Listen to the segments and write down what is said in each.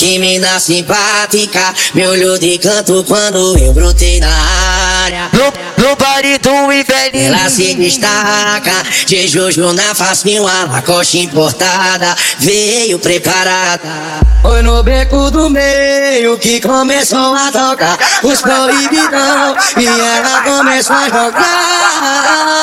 Que mina simpática, me olhou de canto quando eu brotei na área. No, no baile do inverno, Ela se destaca, de Jojo na facinho, a lacoste importada, veio preparada. Foi no beco do meio que começou a tocar os proibidão e ela começou a jogar.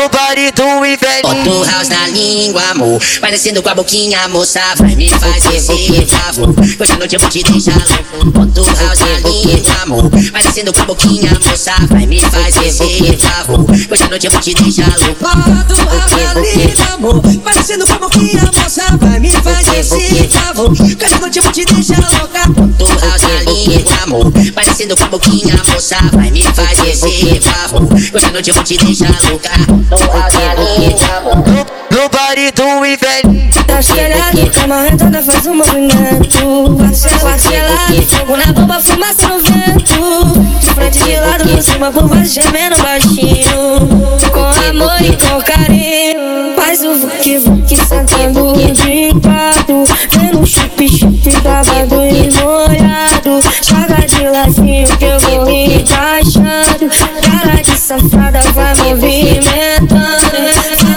No, baile do inverno. Bota o house na língua, amor. Vai descendo com a boquinha, moça. Vai me fazer esse favor. Hoje à noite eu vou te deixar louco. Bota o house na língua, amor. Vai descendo com a boquinha, moça. Vai me fazer esse favor. Hoje à noite eu vou te deixar louco. Bota o house na língua, amor. Vai descendo com a boquinha, moça. Vai me fazer esse favor. Hoje à noite eu vou te deixar louca. Bota o house na língua, amor. Vai descendo com a boquinha, moça. Vai me fazer esse favor. Hoje à noite eu vou te deixar louca. O. No, baile do inverno, Tá estelhado, cama rentada, faz um movimento Parcela, fogo na bomba, fumaça no vento De frente de lado, por cima, por baixo, gemendo baixinho Com amor e com carinho Faz o vuki vuki, sentando de quatro Vendo chup chup, babado e molhado Ladinho que eu vou encaixando Cara de safada, vai movimentando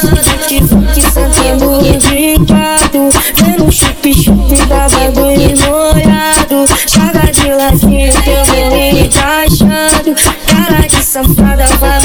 vuki vuki, sentando de quatro Vendo chup chup, babado e molhado Joga de ladinho que eu vou encaixando Cara de safada, vai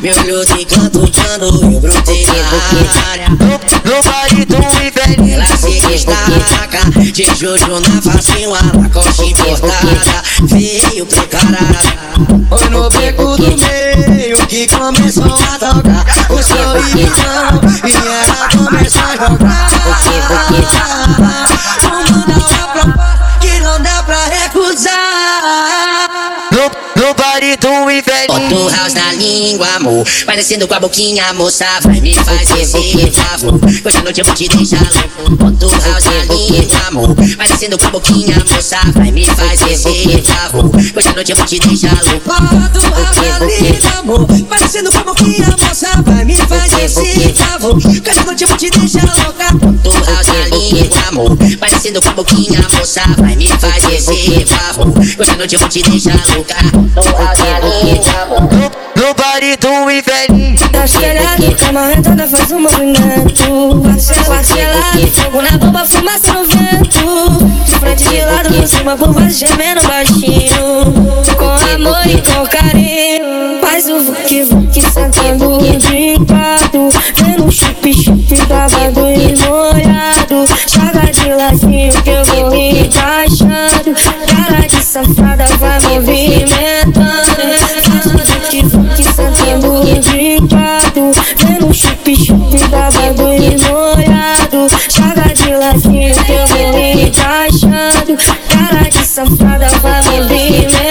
me olhou de canto quando eu brotei na área. no, baile do inverno. Ela se destaca, de Jojo na facinho, a lacoste importada, veio preparada. Foi no beco do meio que começou a tocar os proibidão e ela começou a jogar. No, baile do inverno, Bota o house na língua, amor. Vai descendo com a boquinha, moça. Vai me fazer esse favor. Hoje à noite eu vou te deixar louco. Bota o house na língua, amor. Descendo com a boquinha, moça. Vai me fazer favor. Hoje à noite eu vou te deixar louco. Bota o amor. Vai descendo com a boquinha, moça. Vai me fazer favor. Hoje à noite eu vou te deixar louca. Bota o língua, amor. Vai descendo com a boquinha, moça. Vai me fazer favor. Hoje à noite eu vou te deixar louca. No, no baile do inverno. Tá estelhado, cama rentada, faz um movimento Parcela, fogo na bomba, fumaça no vento por cima, baixo, gemendo baixinho. Com amor e com carinho. Faz o vuki vuki, sentando de quatro Vendo chup chup, babado e molhado. Joga de ladinho que eu vou encaixando. Cara de safada, vai movimentando. Faz o vuki vuki, sentando de quatro Vendo chup chup, babado e molhado. Joga de ladinho que eu encaixando Cara de safada, vai movimentando